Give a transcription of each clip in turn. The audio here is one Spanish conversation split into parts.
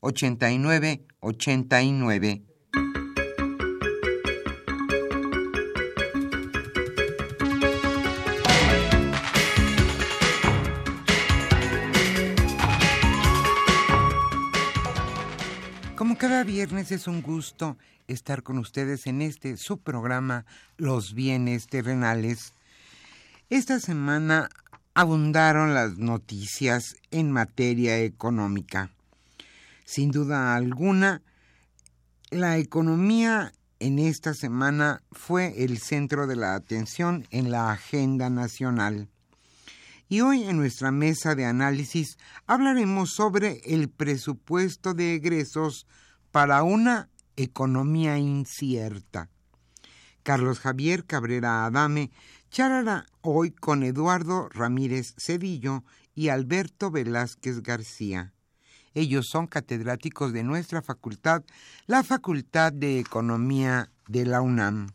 89 89. Como cada viernes es un gusto estar con ustedes en este subprograma Los bienes terrenales. Esta semana abundaron las noticias en materia económica. Sin duda alguna, la economía en esta semana fue el centro de la atención en la agenda nacional. Y hoy en nuestra mesa de análisis hablaremos sobre el presupuesto de egresos para una economía incierta. Carlos Javier Cabrera Adame charlará hoy con Eduardo Ramírez Cedillo y Alberto Velázquez García. Ellos son catedráticos de nuestra facultad, la Facultad de Economía de la UNAM,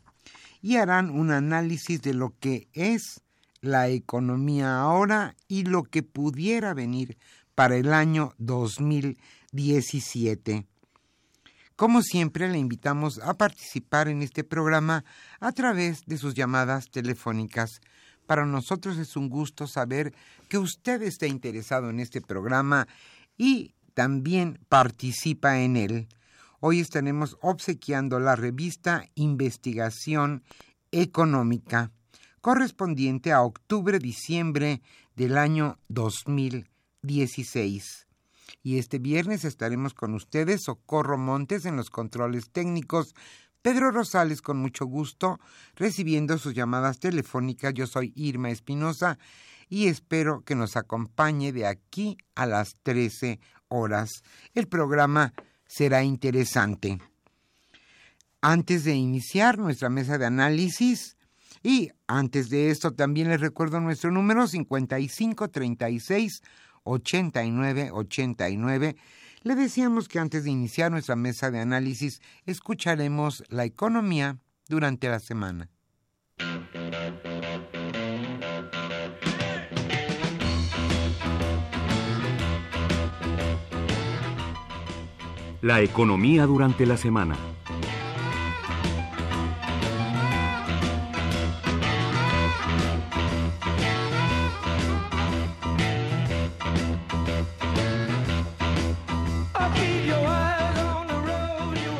y harán un análisis de lo que es la economía ahora y lo que pudiera venir para el año 2017. Como siempre, le invitamos a participar en este programa a través de sus llamadas telefónicas. Para nosotros es un gusto saber que usted está interesado en este programa y también participa en él. Hoy estaremos obsequiando la revista Investigación Económica, correspondiente a octubre-diciembre del año 2016. Y este viernes estaremos con ustedes, Socorro Montes en los controles técnicos, Pedro Rosales con mucho gusto, recibiendo sus llamadas telefónicas. Yo soy Irma Espinosa y espero que nos acompañe de aquí a las 13 horas. El programa será interesante. Antes de iniciar nuestra mesa de análisis, y antes de esto también les recuerdo nuestro número 5536 8989. Le decíamos que antes de iniciar nuestra mesa de análisis escucharemos la economía durante la semana. La economía durante la semana.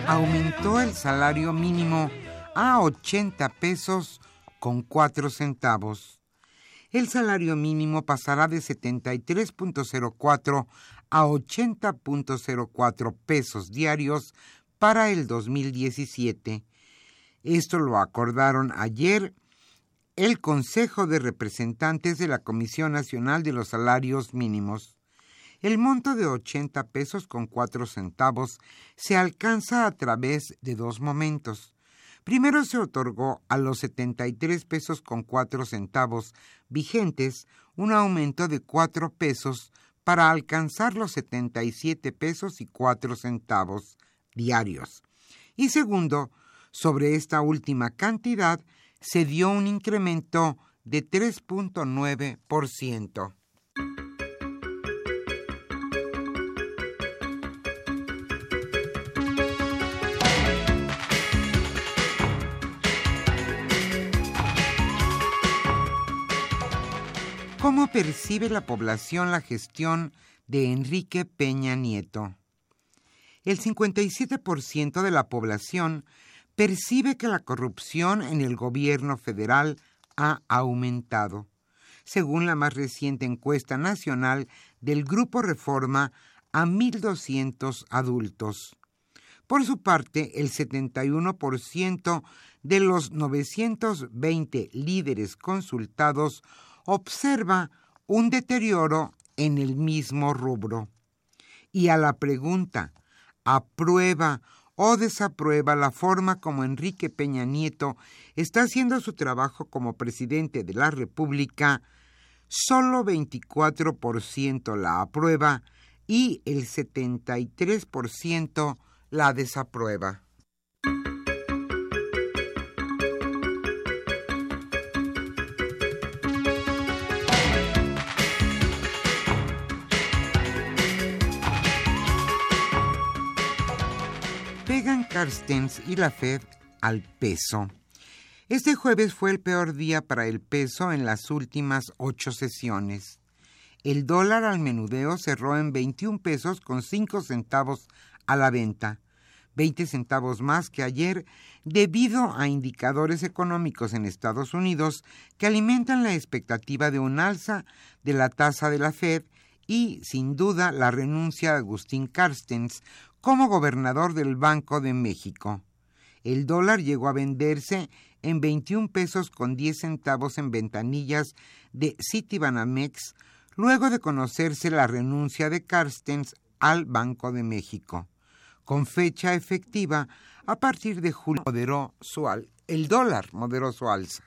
Aumentó el salario mínimo a 80 pesos con 4 centavos. El salario mínimo pasará de 73.04 a 80.04 pesos diarios para el 2017. Esto lo acordaron ayer el Consejo de Representantes de la Comisión Nacional de los Salarios Mínimos. El monto de 80 pesos con 4 centavos se alcanza a través de dos momentos. Primero se otorgó a los 73 pesos con 4 centavos vigentes un aumento de 4 pesos para alcanzar los 77 pesos y 4 centavos diarios. Y segundo, Sobre esta última cantidad se dio un incremento de 3.9%. ¿Cómo percibe la población la gestión de Enrique Peña Nieto? El 57% de la población percibe que la corrupción en el gobierno federal ha aumentado, según la más reciente encuesta nacional del Grupo Reforma a 1.200 adultos. Por su parte, el 71% de los 920 líderes consultados observa un deterioro en el mismo rubro. Y a la pregunta, ¿aprueba o desaprueba la forma como Enrique Peña Nieto está haciendo su trabajo como presidente de la República, solo 24% la aprueba y el 73% la desaprueba. Carstens y la Fed al peso. Este jueves fue el peor día para el peso en las últimas ocho sesiones. El dólar al menudeo cerró en 21 pesos con 5 centavos a la venta, 20 centavos más que ayer debido a indicadores económicos en Estados Unidos que alimentan la expectativa de un alza de la tasa de la Fed y, sin duda, la renuncia de Agustín Carstens como gobernador del Banco de México. El dólar llegó a venderse en 21 pesos con 10 centavos en ventanillas de Citibanamex luego de conocerse la renuncia de Carstens al Banco de México. Con fecha efectiva, a partir de julio moderó su el dólar moderó su alza.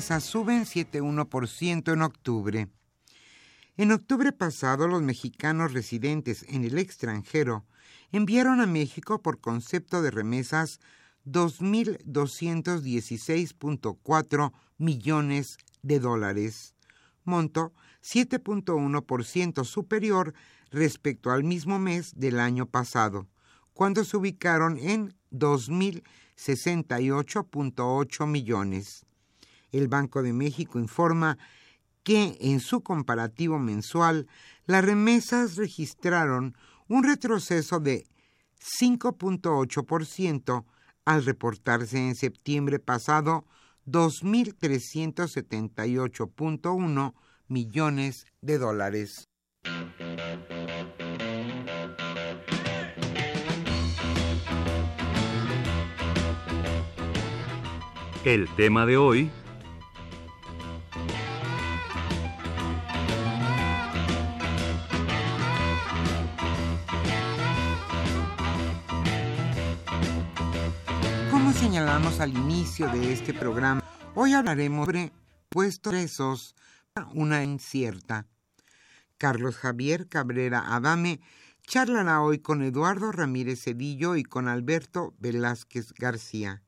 Suben 7,1% en octubre. En octubre pasado, los mexicanos residentes en el extranjero enviaron a México por concepto de remesas 2.216.4 millones de dólares, monto 7.1% superior respecto al mismo mes del año pasado, cuando se ubicaron en 2.068.8 millones. El Banco de México informa que en su comparativo mensual las remesas registraron un retroceso de 5.8% al reportarse en septiembre pasado 2.378.1 millones de dólares. El tema de hoy señalamos al inicio de este programa, hoy hablaremos sobre puestos presos, una incierta. Carlos Javier Cabrera Adame charlará hoy con Eduardo Ramírez Cedillo y con Alberto Velázquez García.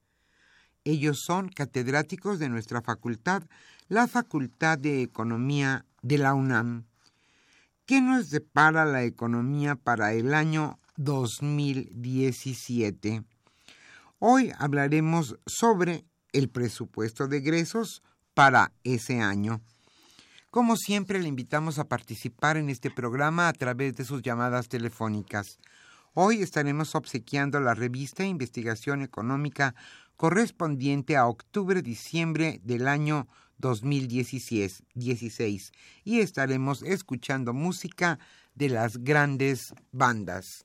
Ellos son catedráticos de nuestra facultad, la Facultad de Economía de la UNAM. ¿Qué nos depara la economía para el año 2017? Hoy hablaremos sobre el presupuesto de egresos para ese año. Como siempre, le invitamos a participar en este programa a través de sus llamadas telefónicas. Hoy estaremos obsequiando la revista Investigación Económica correspondiente a octubre-diciembre del año 2016 y estaremos escuchando música de las grandes bandas.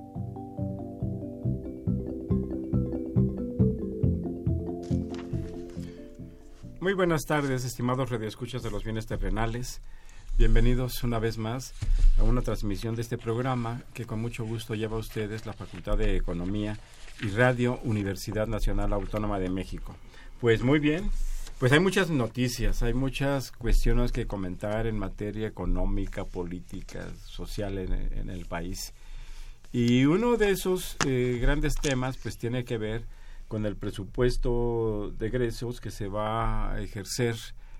Muy buenas tardes, estimados radioescuchas de los bienes terrenales. Bienvenidos una vez más a una transmisión de este programa que con mucho gusto lleva a ustedes la Facultad de Economía y Radio Universidad Nacional Autónoma de México. Pues muy bien, pues hay muchas noticias, hay muchas cuestiones que comentar en materia económica, política, social en, el país. Y uno de esos eh, grandes temas pues tiene que ver con el presupuesto de egresos que se va a ejercer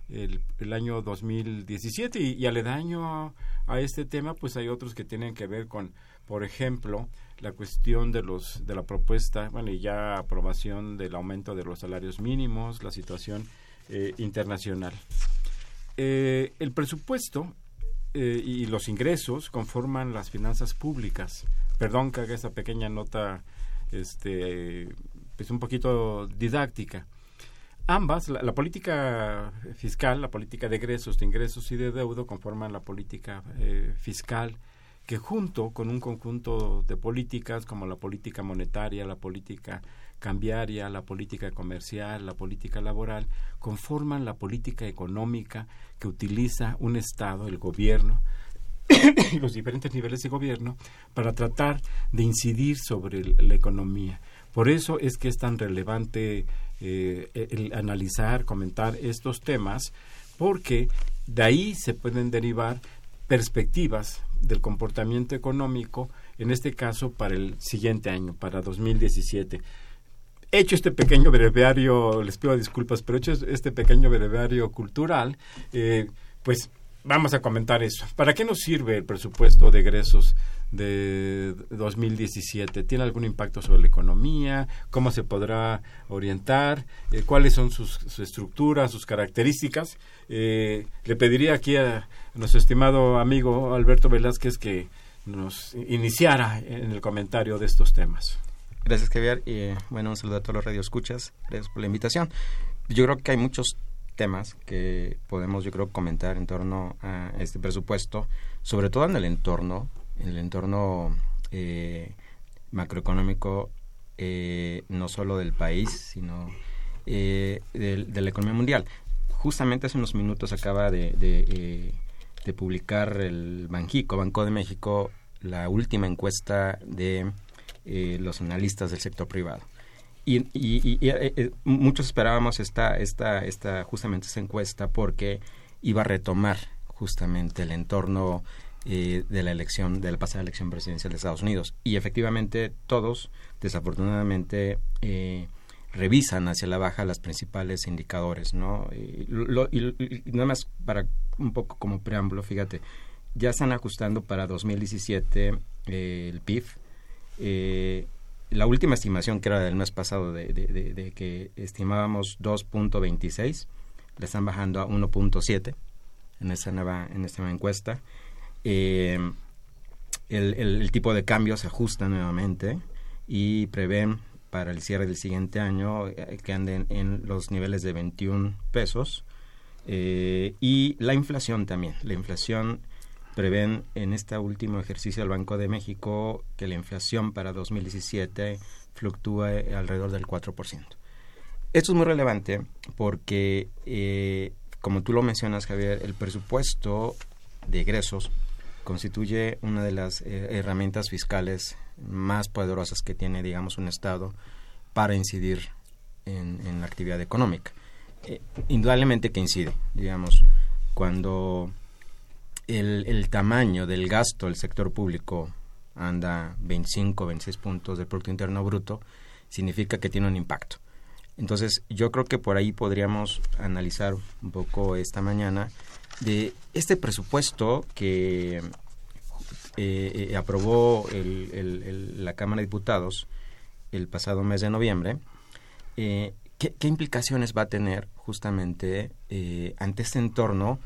el, el año 2017 y, y aledaño a, este tema pues hay otros que tienen que ver con por ejemplo la cuestión de los de la propuesta bueno y ya aprobación del aumento de los salarios mínimos la situación eh, internacional. Eh, el presupuesto eh, y los ingresos conforman las finanzas públicas. Perdón que haga esta pequeña nota este es un poquito didáctica. Ambas, la, política fiscal, la política de egresos, de ingresos y de deuda conforman la política eh, fiscal que junto con un conjunto de políticas como la política monetaria, la política cambiaria, la política comercial, la política laboral, conforman la política económica que utiliza un Estado, el gobierno, los diferentes niveles de gobierno para tratar de incidir sobre la economía. Por eso es que es tan relevante eh, el analizar, comentar estos temas, porque de ahí se pueden derivar perspectivas del comportamiento económico, en este caso para el siguiente año, para 2017 hecho este pequeño breviario, les pido disculpas, pero hecho este pequeño breviario cultural, eh, pues vamos a comentar eso. ¿Para qué nos sirve el presupuesto de egresos de 2017? ¿Tiene algún impacto sobre la economía? ¿Cómo se podrá orientar? Eh, ¿Cuáles son sus, estructuras, sus características? Eh, le pediría aquí a nuestro estimado amigo Alberto Velázquez que nos iniciara en el comentario de estos temas. Gracias, Javier. Y bueno, un saludo a todos los radioescuchas. Gracias por la invitación. Yo creo que hay muchos temas que podemos, yo creo, comentar en torno a este presupuesto, sobre todo en el entorno, el entorno eh, macroeconómico, eh, no solo del país, sino eh, de, la economía mundial. Justamente hace unos minutos acaba de, de publicar el Banjico, Banco de México, la última encuesta de los analistas del sector privado y, y, eh, eh, muchos esperábamos esta, esta, esta, justamente esta encuesta porque iba a retomar justamente el entorno eh, de la elección, de la pasada elección presidencial de Estados Unidos. Y efectivamente todos, desafortunadamente, revisan hacia la baja los principales indicadores, ¿no? Y, nada más para un poco como preámbulo, fíjate, ya están ajustando para 2017 el PIB la última estimación que era del mes pasado de, que estimábamos 2.26, le están bajando a 1.7 en esta nueva, en esta nueva encuesta. Eh, el, tipo de cambio se ajusta nuevamente y prevén para el cierre del siguiente año eh, que anden en los niveles de 21 pesos. Eh, y la inflación también. La inflación prevén en este último ejercicio del Banco de México que la inflación para 2017 fluctúe alrededor del 4%. Esto es muy relevante porque, eh, como tú lo mencionas, Javier, el presupuesto de egresos constituye una de las eh, herramientas fiscales más poderosas que tiene, digamos, un Estado para incidir en, la actividad económica. Eh, indudablemente que incide, digamos, cuando el, tamaño del gasto del sector público anda 25, 26 puntos del Producto Interno Bruto, significa que tiene un impacto. Entonces, yo creo que por ahí podríamos analizar un poco esta mañana de este presupuesto que eh, eh, aprobó la Cámara de Diputados el pasado mes de noviembre, eh, ¿qué, implicaciones va a tener justamente ante este entorno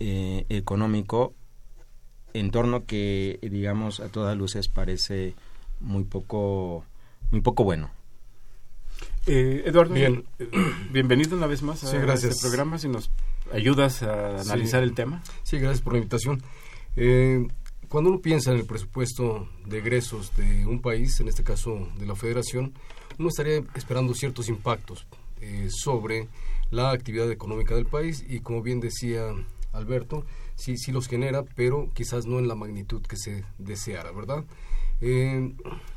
eh, económico entorno que digamos a todas luces parece muy poco muy poco bueno eh, Eduardo Bien. bienvenido una vez más a este programa. Si nos ayudas a analizar el tema. Sí gracias por la invitación. Eh, cuando uno piensa en el presupuesto de egresos de un país en este caso de la Federación uno estaría esperando ciertos impactos eh, sobre la actividad económica del país y como bien decía Alberto, sí, sí los genera, pero quizás no en la magnitud que se deseara, ¿verdad? Eh,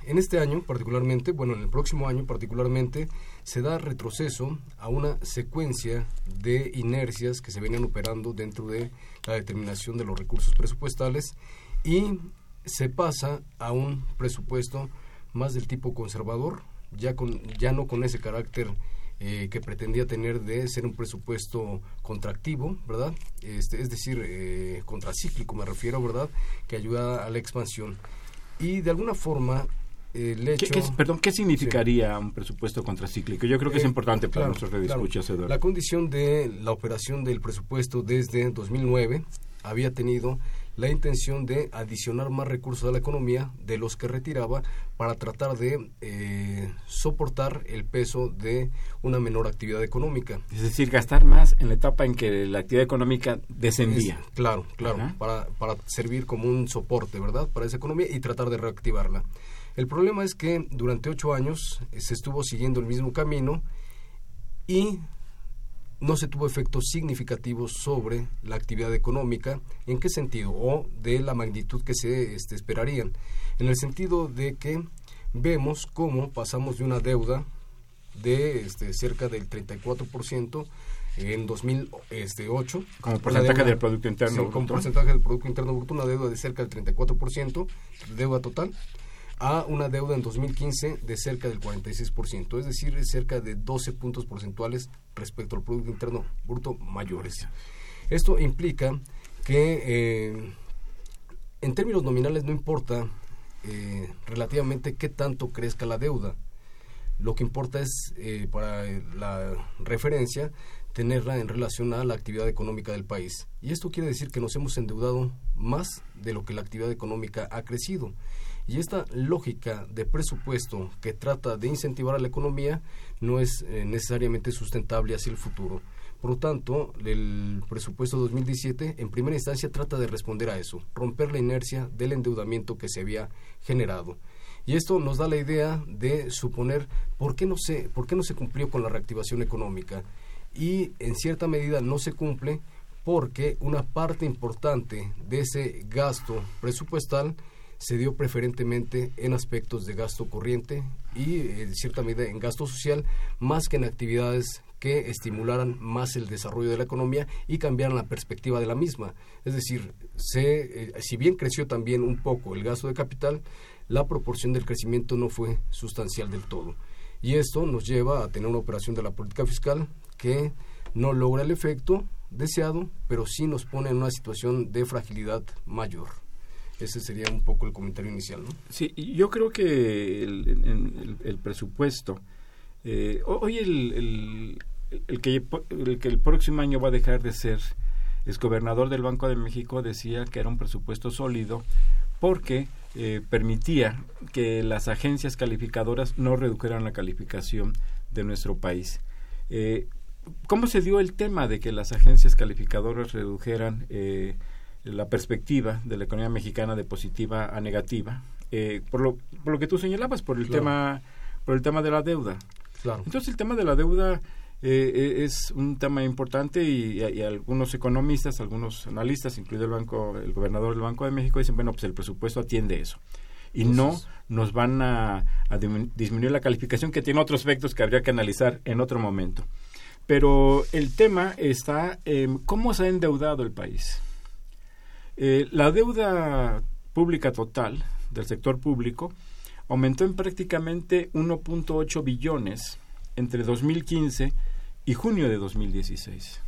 en este año particularmente, bueno, en el próximo año particularmente, se da retroceso a una secuencia de inercias que se venían operando dentro de la determinación de los recursos presupuestales y se pasa a un presupuesto más del tipo conservador, ya, con, ya no con ese carácter eh, que pretendía tener de ser un presupuesto contractivo, ¿verdad? Este, es decir, eh, contracíclico me refiero, ¿verdad? Que ayuda a la expansión. Y de alguna forma el hecho... ¿Qué, perdón, ¿qué significaría un presupuesto contracíclico? Yo creo que es eh, importante para nuestros redescuchas, La condición de la operación del presupuesto desde 2009 había tenido la intención de adicionar más recursos a la economía de los que retiraba para tratar de eh, soportar el peso de una menor actividad económica. Es decir, gastar más en la etapa en que la actividad económica descendía. claro, claro, para, para servir como un soporte, ¿verdad?, para esa economía y tratar de reactivarla. El problema es que durante ocho años eh, se estuvo siguiendo el mismo camino y no se tuvo efectos significativos sobre la actividad económica. ¿En qué sentido? O de la magnitud que se este, esperarían. En el sentido de que vemos cómo pasamos de una deuda de este, cerca del 34% en 2008. Como porcentaje del Producto Interno Bruto. Como porcentaje del Producto Interno Bruto, una deuda de cerca del 34%, deuda total a una deuda en 2015 de cerca del 46%, es decir, cerca de 12 puntos porcentuales respecto al Producto Interno Bruto mayores. Esto implica que eh, en términos nominales no importa eh, relativamente qué tanto crezca la deuda. Lo que importa es, eh, para la referencia, tenerla en relación a la actividad económica del país. Y esto quiere decir que nos hemos endeudado más de lo que la actividad económica ha crecido. Y esta lógica de presupuesto que trata de incentivar a la economía no es eh, necesariamente sustentable hacia el futuro. Por lo tanto, el presupuesto 2017 en primera instancia trata de responder a eso, romper la inercia del endeudamiento que se había generado. Y esto nos da la idea de suponer por qué no se, por qué no se cumplió con la reactivación económica. Y en cierta medida no se cumple porque una parte importante de ese gasto presupuestal se dio preferentemente en aspectos de gasto corriente y en cierta medida en gasto social, más que en actividades que estimularan más el desarrollo de la economía y cambiaran la perspectiva de la misma. Es decir, se, eh, si bien creció también un poco el gasto de capital, la proporción del crecimiento no fue sustancial del todo. Y esto nos lleva a tener una operación de la política fiscal que no logra el efecto deseado, pero sí nos pone en una situación de fragilidad mayor. Ese sería un poco el comentario inicial, ¿no? Sí, yo creo que el, presupuesto, eh, hoy el, el, que, el que el próximo año va a dejar de ser el gobernador del Banco de México decía que era un presupuesto sólido porque eh, permitía que las agencias calificadoras no redujeran la calificación de nuestro país. Eh, ¿Cómo se dio el tema de que las agencias calificadoras redujeran eh, la perspectiva de la economía mexicana de positiva a negativa, eh, por, lo, por lo que tú señalabas, por el tema por el tema de la deuda. Entonces el tema de la deuda eh, eh, es un tema importante y, algunos economistas, algunos analistas, incluido el banco, el gobernador del Banco de México, dicen bueno pues el presupuesto atiende eso y no nos van a, disminuir la calificación que tiene otros efectos que habría que analizar en otro momento. Pero el tema está en cómo se ha endeudado el país. Eh, la deuda pública total del sector público aumentó en prácticamente 1.8 billones entre 2015 y junio de 2016.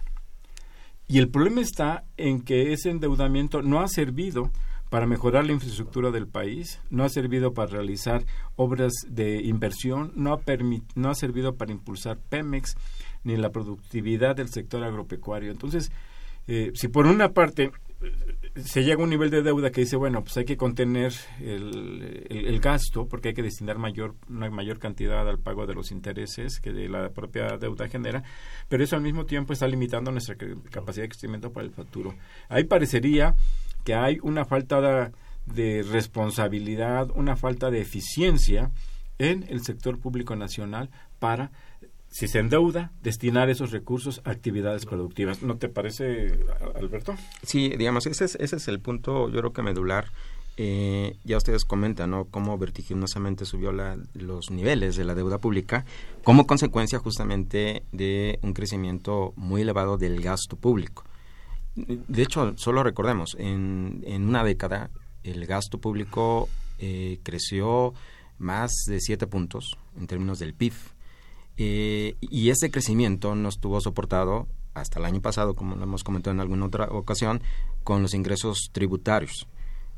Y el problema está en que ese endeudamiento no ha servido para mejorar la infraestructura del país, no ha servido para realizar obras de inversión, no ha, no ha servido para impulsar Pemex ni la productividad del sector agropecuario. Entonces, eh, si por una parte se llega a un nivel de deuda que dice, bueno, pues hay que contener el, el, gasto porque hay que destinar mayor, una mayor cantidad al pago de los intereses que la propia deuda genera, pero eso al mismo tiempo está limitando nuestra capacidad de crecimiento para el futuro. Ahí parecería que hay una falta de responsabilidad, una falta de eficiencia en el sector público nacional para si se endeuda, destinar esos recursos a actividades productivas. ¿No te parece, Alberto? Sí, digamos, ese es, ese es el punto, yo creo que medular. Eh, ya ustedes comentan, ¿no? Cómo vertiginosamente subió los niveles de la deuda pública como consecuencia justamente de un crecimiento muy elevado del gasto público. De hecho, solo recordemos, en, una década el gasto público eh, creció más de siete puntos en términos del PIB eh, y ese crecimiento no estuvo soportado hasta el año pasado, como lo hemos comentado en alguna otra ocasión, con los ingresos tributarios.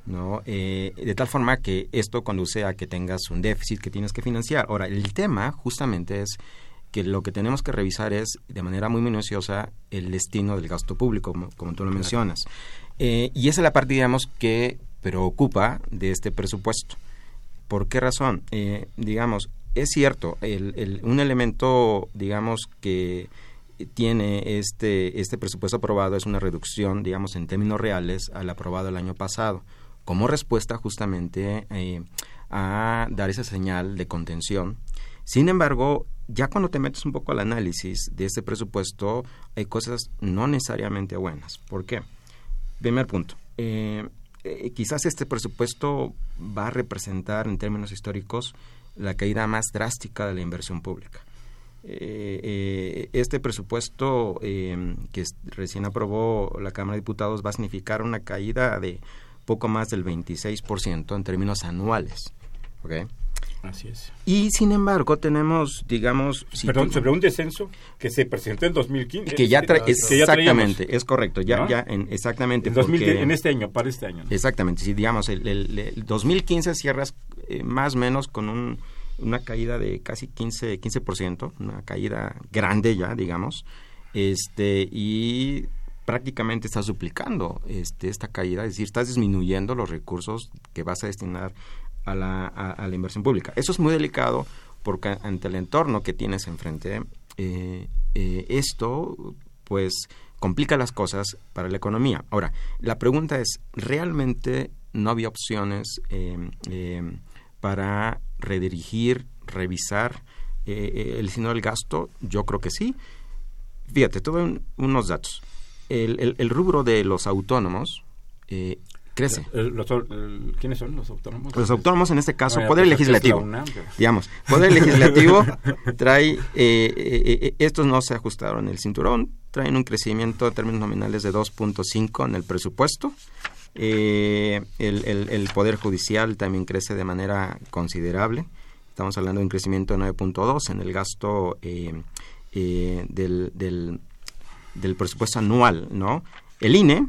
¿no? Eh, de tal forma que esto conduce a que tengas un déficit que tienes que financiar. Ahora, el tema justamente es que lo que tenemos que revisar es de manera muy minuciosa el destino del gasto público, como, tú lo mencionas. Eh, y esa es la parte, digamos, que preocupa de este presupuesto. ¿Por qué razón? digamos, es cierto, el, un elemento, digamos, que tiene este, este presupuesto aprobado es una reducción, digamos, en términos reales al aprobado el año pasado, como respuesta justamente eh, a dar esa señal de contención. Sin embargo, ya cuando te metes un poco al análisis de este presupuesto, hay cosas no necesariamente buenas. ¿Por qué? Primer punto. Eh, eh, quizás este presupuesto va a representar en términos históricos la caída más drástica de la inversión pública. Eh, eh, este presupuesto eh, que recién aprobó la Cámara de Diputados va a significar una caída de poco más del 26% en términos anuales. ¿okay? Así es. Y sin embargo tenemos, digamos... Perdón, sobre un descenso que se presentó en 2015. Que ya, exactamente, es correcto, ya, ya en, exactamente. En, en este año, para este año. Exactamente, si digamos, el, el, 2015 cierras eh, más o menos con un, una caída de casi 15, 15%, una caída grande ya, digamos, este y prácticamente estás duplicando este, esta caída, es decir, estás disminuyendo los recursos que vas a destinar a la, a, la inversión pública. Eso es muy delicado porque ante el entorno que tienes enfrente, eh, eh, esto pues complica las cosas para la economía. Ahora, la pregunta es, ¿realmente no había opciones eh, para redirigir, revisar el signo del gasto? Yo creo que sí. Fíjate, tuve unos datos. El, el, rubro de los autónomos crece. ¿Quiénes son los autónomos? Los autónomos en este caso, Poder Legislativo. digamos, Poder Legislativo trae, eh, eh, eh, estos no se ajustaron el cinturón, traen un crecimiento en términos nominales de 2.5 en el presupuesto. el, el, Poder Judicial también crece de manera considerable. Estamos hablando de un crecimiento de 9.2 en el gasto del, del, del presupuesto anual, ¿no? El INE,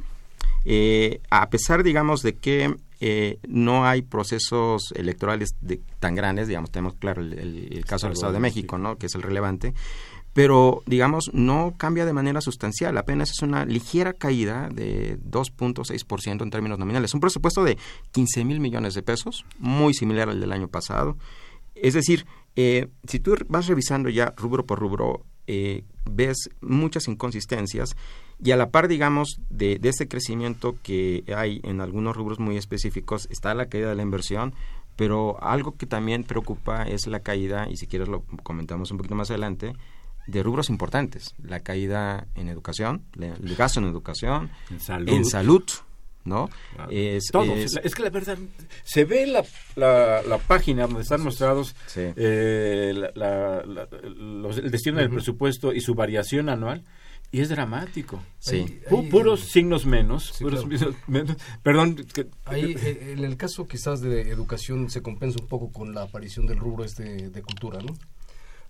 eh, a pesar, digamos, de que eh, no hay procesos electorales de, tan grandes, digamos, tenemos claro el, caso del Estado de México, ¿no? que es el relevante, pero digamos no cambia de manera sustancial, apenas es una ligera caída de 2.6% en términos nominales. Un presupuesto de 15 mil millones de pesos, muy similar al del año pasado. Es decir, eh, si tú vas revisando ya rubro por rubro, eh, ves muchas inconsistencias y a la par, digamos, de, de ese crecimiento que hay en algunos rubros muy específicos, está la caída de la inversión, pero algo que también preocupa es la caída, y si quieres lo comentamos un poquito más adelante, de rubros importantes. La caída en educación, el gasto en educación, en salud, ¿no? Es, Es, que la verdad, se ve la, la, página donde están mostrados eh, el destino del presupuesto y su variación anual y es dramático. Sí. puros signos menos. Perdón. Ahí, eh, en el caso quizás de educación se compensa un poco con la aparición del rubro este de cultura, ¿no?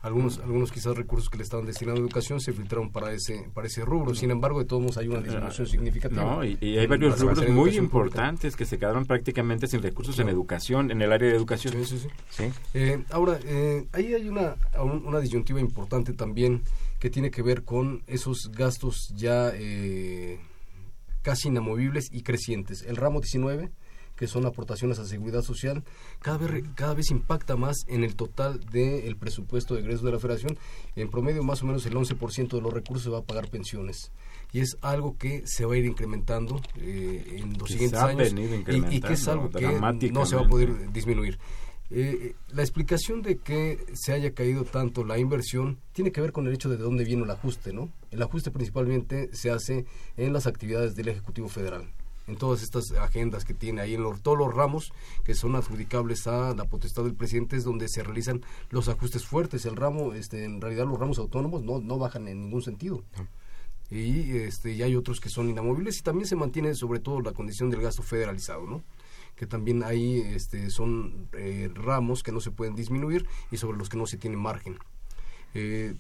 Algunos, algunos quizás recursos que le estaban destinando a educación se filtraron para ese, para ese rubro. Sin embargo, de todos modos hay una disminución significativa. No, y, hay varios rubros muy importantes que se quedaron prácticamente sin recursos en educación, en el área de educación. Sí, sí, sí. Eh, ahora, eh, ahí hay una, una disyuntiva importante también que tiene que ver con esos gastos ya eh, casi inamovibles y crecientes. El ramo 19 que son aportaciones a seguridad social, cada vez, cada vez impacta más en el total del presupuesto de egresos de la federación. En promedio, más o menos el 11% de los recursos se va a pagar pensiones. Y es algo que se va a ir incrementando eh, en los siguientes años y, que es algo que no se va a poder disminuir. Eh, la explicación de que se haya caído tanto la inversión tiene que ver con el hecho de dónde viene el ajuste, ¿no? El ajuste principalmente se hace en las actividades del Ejecutivo Federal en todas estas agendas que tiene ahí en todos los ramos que son adjudicables a la potestad del presidente es donde se realizan los ajustes fuertes. El ramo este en realidad los ramos autónomos no no bajan en ningún sentido. Y este y hay otros que son inamovibles y también se mantiene sobre todo la condición del gasto federalizado no que también ahí este, son eh, ramos que no se pueden disminuir y sobre los que no se tiene margen. Eh,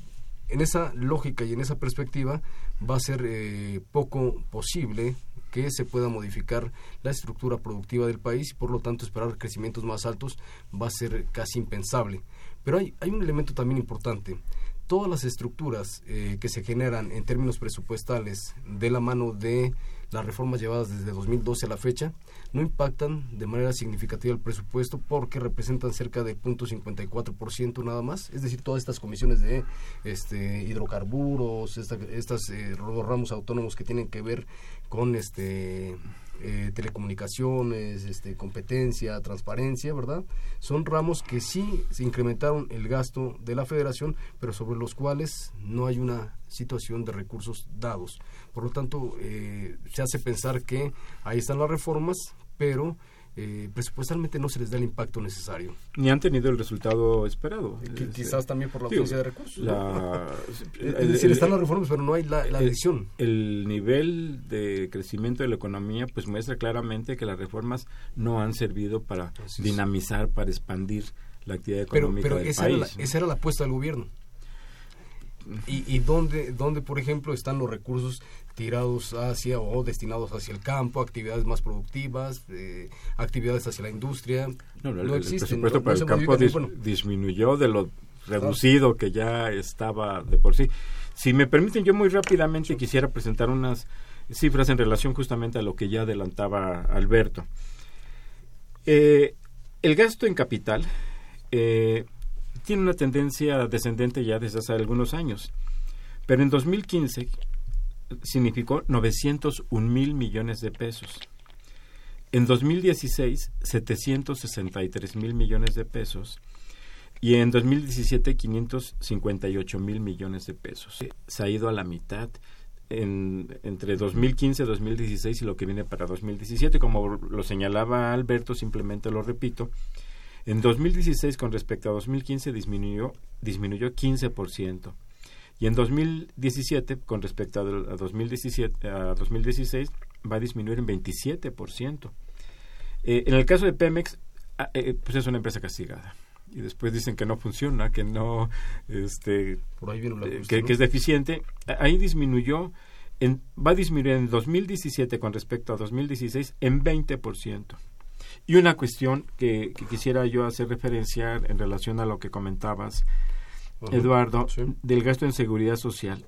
en esa lógica y en esa perspectiva va a ser eh, poco posible que se pueda modificar la estructura productiva del país y por lo tanto esperar crecimientos más altos va a ser casi impensable. Pero hay, hay un elemento también importante. Todas las estructuras que se generan en términos presupuestales de la mano de las reformas llevadas desde 2012 a la fecha no impactan de manera significativa el presupuesto porque representan cerca de 0.54% nada más, es decir, todas estas comisiones de este, hidrocarburos, estas eh, ramos autónomos que tienen que ver con este eh, telecomunicaciones, este, competencia, transparencia, ¿verdad? Son ramos que sí se incrementaron el gasto de la federación, pero sobre los cuales no hay una situación de recursos dados. Por lo tanto, eh, se hace pensar que ahí están las reformas, pero eh, presupuestalmente no se les da el impacto necesario. Ni han tenido el resultado esperado. quizás también por la ausencia de recursos. es decir, están las reformas, pero no hay la, la adhesión. El, nivel de crecimiento de la economía pues muestra claramente que las reformas no han servido para dinamizar, para expandir la actividad económica pero, pero esa Era la, esa era la apuesta del gobierno. ¿Y, y dónde, dónde, por ejemplo, están los recursos tirados hacia o destinados hacia el campo, actividades más productivas, eh, actividades hacia la industria? No, no, el, presupuesto para el campo disminuyó de lo reducido que ya estaba de por sí. Si me permiten, yo muy rápidamente quisiera presentar unas cifras en relación justamente a lo que ya adelantaba Alberto. Eh, el gasto en capital eh, tiene una tendencia descendente ya desde hace algunos años. Pero en 2015 significó 901 mil millones de pesos. En 2016, 763 mil millones de pesos. Y en 2017, 558 mil millones de pesos. Se ha ido a la mitad en, entre 2015, 2016 y lo que viene para 2017. Como lo señalaba Alberto, simplemente lo repito, en 2016, con respecto a 2015, disminuyó, disminuyó 15%. Y en 2017, con respecto a, 2017, a 2016, va a disminuir en 27%. Eh, en el caso de Pemex, ah, eh, pues es una empresa castigada. Y después dicen que no funciona, que no, este, eh, que, que, es deficiente. Ahí disminuyó, en, va a disminuir en 2017 con respecto a 2016 en 20%. Y una cuestión que, quisiera yo hacer referencia en relación a lo que comentabas, Eduardo, del gasto en seguridad social.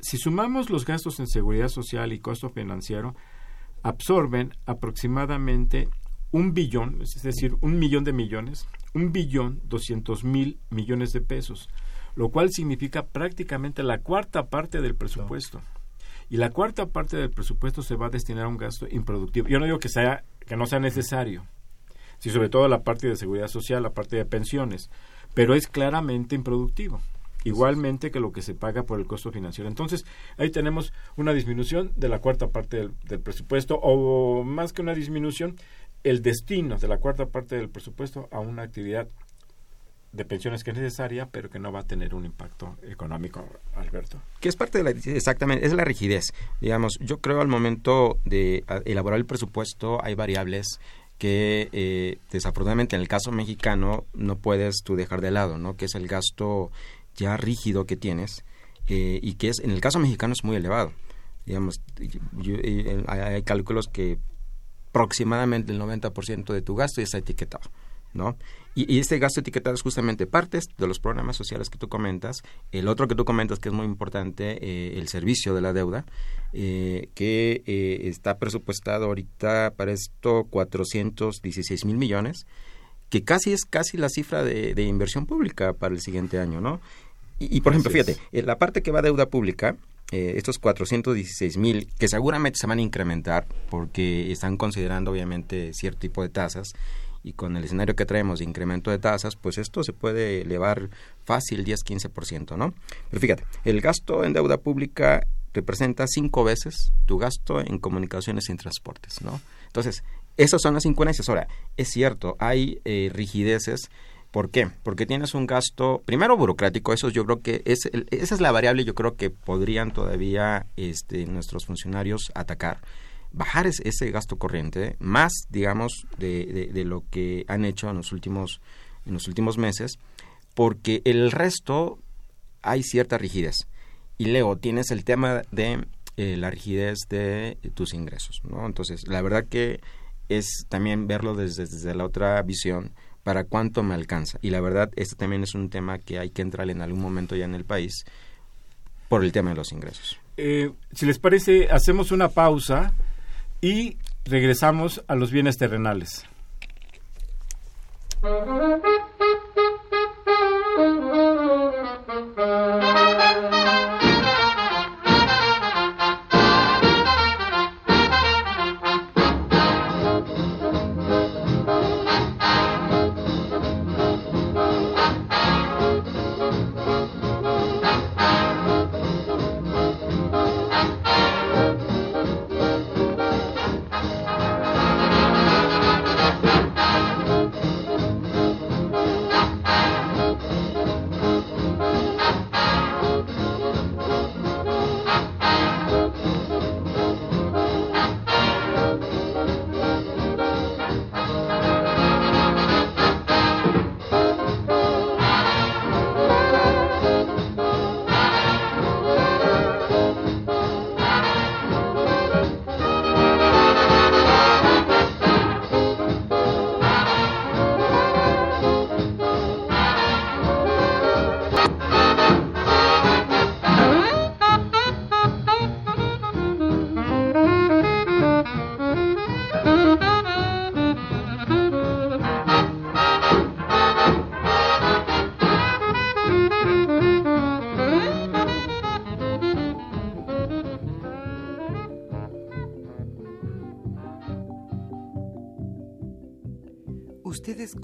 Si sumamos los gastos en seguridad social y costo financiero, absorben aproximadamente un billón, es decir, un millón de millones, un billón doscientos mil millones de pesos, lo cual significa prácticamente la cuarta parte del presupuesto. Y la cuarta parte del presupuesto se va a destinar a un gasto improductivo. Yo no digo que sea que no sea necesario, sí, sobre todo la parte de seguridad social, la parte de pensiones, pero es claramente improductivo igualmente que lo que se paga por el costo financiero. Entonces, ahí tenemos una disminución de la cuarta parte del, presupuesto, o más que una disminución, el destino de la cuarta parte del presupuesto a una actividad de pensiones que es necesaria, pero que no va a tener un impacto económico, Alberto. Que es parte de la, exactamente, es la rigidez. Digamos, yo creo al momento de elaborar el presupuesto hay variables que eh, desafortunadamente en el caso mexicano no puedes tú dejar de lado, ¿no? Que es el gasto ya rígido que tienes eh, y que es en el caso mexicano es muy elevado. Digamos, eh, hay, cálculos que aproximadamente el 90% de tu gasto ya está etiquetado. ¿No? Y, este gasto etiquetado es justamente partes de los programas sociales que tú comentas. El otro que tú comentas que es muy importante, eh, el servicio de la deuda, eh, que eh, está presupuestado ahorita para esto 416 mil millones, que casi es casi la cifra de, inversión pública para el siguiente año, ¿no? Y, por ejemplo, fíjate, la parte que va a deuda pública, estos 416 mil, que seguramente se van a incrementar porque están considerando obviamente cierto tipo de tasas, y con el escenario que traemos de incremento de tasas, pues esto se puede elevar fácil 10-15%, ¿no? Pero fíjate, el gasto en deuda pública representa cinco veces tu gasto en comunicaciones y transportes, ¿no? Entonces, esas son las incoherencias. Ahora, es cierto, hay eh, rigideces. ¿Por qué? Porque tienes un gasto, primero burocrático, eso yo creo que es esa es la variable yo creo que podrían todavía este, nuestros funcionarios atacar bajar ese, gasto corriente, más, digamos, de, de, lo que han hecho en los últimos, en los últimos meses, porque el resto hay cierta rigidez. Y luego tienes el tema de eh, la rigidez de tus ingresos, ¿no? Entonces, la verdad que es también verlo desde, desde la otra visión, para cuánto me alcanza. Y la verdad, este también es un tema que hay que entrar en algún momento ya en el país por el tema de los ingresos. Eh, si les parece, hacemos una pausa y regresamos a los bienes terrenales.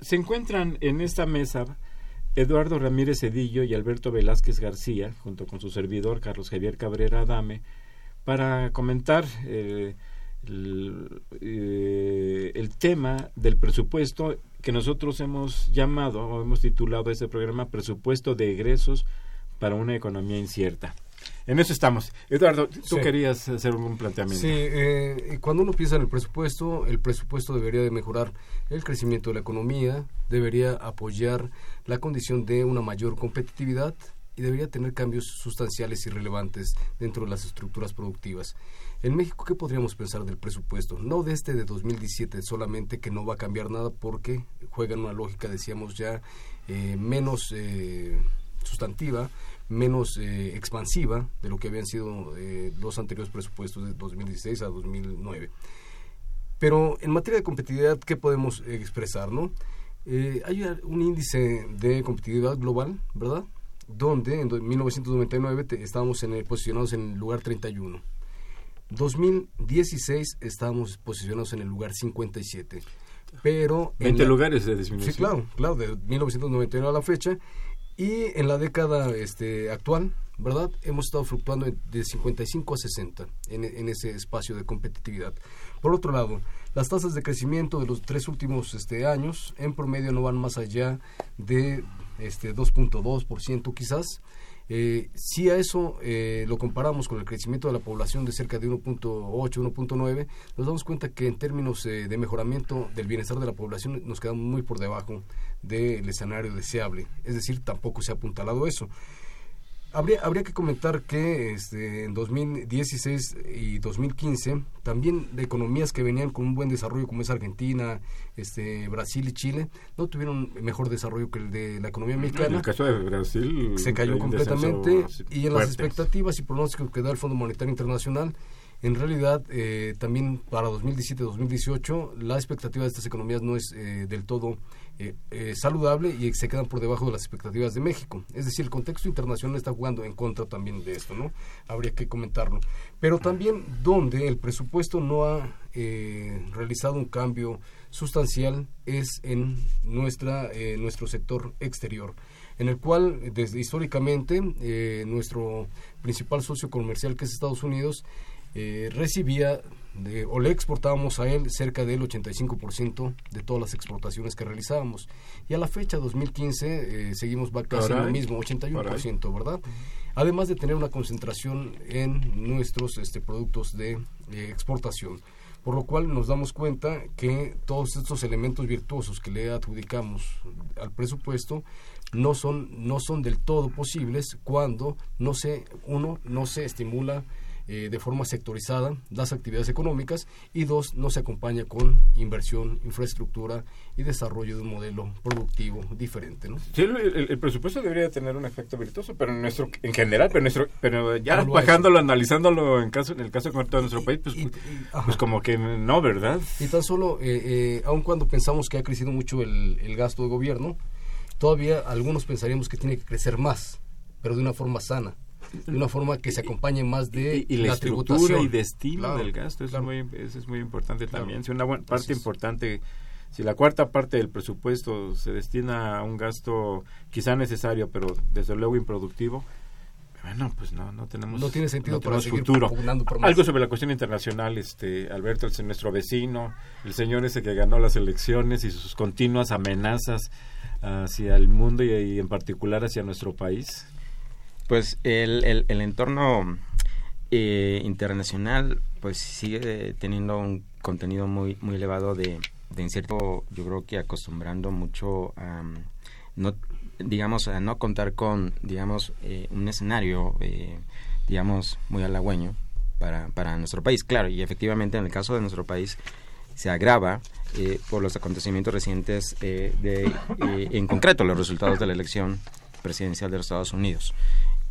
se encuentran en esta mesa Eduardo Ramírez Cedillo y Alberto Velázquez García, junto con su servidor Carlos Javier Cabrera Adame, para comentar eh, eh, el, tema del presupuesto que nosotros hemos llamado o hemos titulado este programa Presupuesto de egresos para una economía incierta. En eso estamos. Eduardo, tú querías hacer un planteamiento. Sí, eh, cuando uno piensa en el presupuesto, el presupuesto debería de mejorar el crecimiento de la economía, debería apoyar la condición de una mayor competitividad y debería tener cambios sustanciales y relevantes dentro de las estructuras productivas. En México, ¿qué podríamos pensar del presupuesto? No de este de 2017 solamente, que no va a cambiar nada porque juega en una lógica, decíamos ya, eh, menos eh, sustantiva, menos eh, expansiva de lo que habían sido eh, los anteriores presupuestos de 2016 a 2009. Pero en materia de competitividad, ¿qué podemos expresar? no? Eh, hay un índice de competitividad global, ¿verdad? Donde en 1999 estábamos en posicionados en el lugar 31. 2016 estábamos posicionados en el lugar 57. Pero 20 lugares de disminución. Sí, claro, claro, de 1999 a la fecha. Y en la década este, actual, ¿verdad? Hemos estado fluctuando de 55 a 60 en, ese espacio de competitividad. Por otro lado, Las tasas de crecimiento de los tres últimos este, años en promedio no van más allá de este 2.2% quizás. Eh, si a eso eh, lo comparamos con el crecimiento de la población de cerca de 1.8, 1.9, nos damos cuenta que en términos eh, de mejoramiento del bienestar de la población nos quedamos muy por debajo del escenario deseable. Es decir, tampoco se ha apuntalado eso. Habría, habría que comentar que este, en 2016 y 2015 también de economías que venían con un buen desarrollo como es Argentina, este, Brasil y Chile no tuvieron mejor desarrollo que el de la economía mexicana. En el caso de Brasil se cayó completamente y en las expectativas y pronósticos que da el Fondo Monetario Internacional en realidad, eh, también para 2017-2018, la expectativa de estas economías no es eh, del todo eh, eh, saludable y se quedan por debajo de las expectativas de México. Es decir, el contexto internacional está jugando en contra también de esto, ¿no? Habría que comentarlo. Pero también donde el presupuesto no ha eh, realizado un cambio sustancial es en nuestra nuestro sector exterior en el cual desde históricamente nuestro principal socio comercial que es Estados Unidos recibía o le exportábamos a él cerca del 85% de todas las exportaciones que realizábamos. Y a la fecha 2015 eh, seguimos casi lo mismo, 81%, ¿verdad? Además de tener una concentración en nuestros este, productos de exportación. Por lo cual nos damos cuenta que todos estos elementos virtuosos que le adjudicamos al presupuesto no son, no son del todo posibles cuando no se, uno, no se estimula eh, de forma sectorizada las actividades económicas y dos, no se acompaña con inversión, infraestructura y desarrollo de un modelo productivo diferente. ¿no? Sí, el, presupuesto debería tener un efecto virtuoso, pero en nuestro en general, pero nuestro pero ya bajándolo, analizándolo en caso en el caso concreto de nuestro país, pues, pues, como que no, ¿verdad? Y tan solo, eh, eh, aun cuando pensamos que ha crecido mucho el, el gasto de gobierno, todavía algunos pensaríamos que tiene que crecer más, pero de una forma sana de una forma que se acompañe más de y, la, estructura y destino del gasto eso, es muy, eso es muy importante también. Si una parte importante si la cuarta parte del presupuesto se destina a un gasto quizá necesario pero desde luego improductivo bueno, pues no, no tenemos, no tiene sentido para futuro. Algo sobre la cuestión internacional, este, Alberto, es nuestro vecino, el señor ese que ganó las elecciones y sus continuas amenazas hacia el mundo y en particular hacia nuestro país. Pues el, el, entorno eh, internacional pues sigue teniendo un contenido muy muy elevado de, de incierto yo creo que acostumbrando mucho a no digamos a no contar con digamos eh, un escenario eh, digamos muy halagüeño para, para nuestro país. Claro y efectivamente en el caso de nuestro país se agrava por los acontecimientos recientes de en concreto los resultados de la elección presidencial de los Estados Unidos